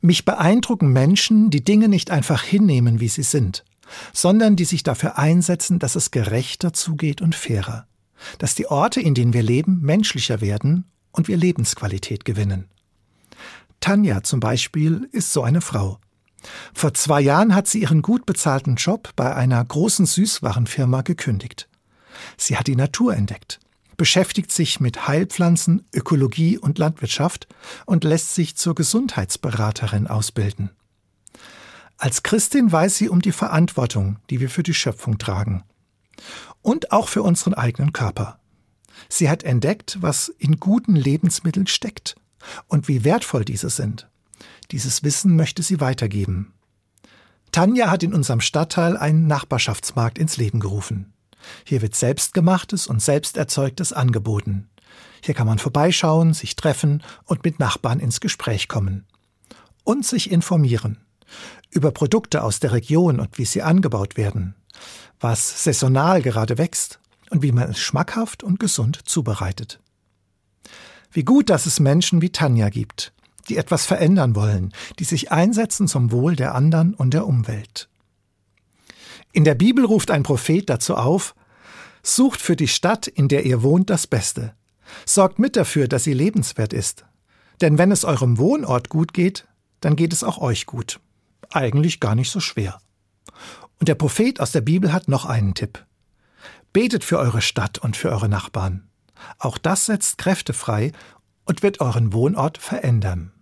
Mich beeindrucken Menschen, die Dinge nicht einfach hinnehmen, wie sie sind, sondern die sich dafür einsetzen, dass es gerechter zugeht und fairer, dass die Orte, in denen wir leben, menschlicher werden und wir Lebensqualität gewinnen. Tanja zum Beispiel ist so eine Frau. Vor zwei Jahren hat sie ihren gut bezahlten Job bei einer großen Süßwarenfirma gekündigt. Sie hat die Natur entdeckt, beschäftigt sich mit Heilpflanzen, Ökologie und Landwirtschaft und lässt sich zur Gesundheitsberaterin ausbilden. Als Christin weiß sie um die Verantwortung, die wir für die Schöpfung tragen. Und auch für unseren eigenen Körper. Sie hat entdeckt, was in guten Lebensmitteln steckt und wie wertvoll diese sind. Dieses Wissen möchte sie weitergeben. Tanja hat in unserem Stadtteil einen Nachbarschaftsmarkt ins Leben gerufen. Hier wird selbstgemachtes und selbsterzeugtes angeboten. Hier kann man vorbeischauen, sich treffen und mit Nachbarn ins Gespräch kommen. Und sich informieren. Über Produkte aus der Region und wie sie angebaut werden. Was saisonal gerade wächst und wie man es schmackhaft und gesund zubereitet. Wie gut, dass es Menschen wie Tanja gibt, die etwas verändern wollen, die sich einsetzen zum Wohl der anderen und der Umwelt. In der Bibel ruft ein Prophet dazu auf, sucht für die Stadt, in der ihr wohnt, das Beste. Sorgt mit dafür, dass sie lebenswert ist. Denn wenn es eurem Wohnort gut geht, dann geht es auch euch gut. Eigentlich gar nicht so schwer. Und der Prophet aus der Bibel hat noch einen Tipp. Betet für eure Stadt und für eure Nachbarn. Auch das setzt Kräfte frei und wird euren Wohnort verändern.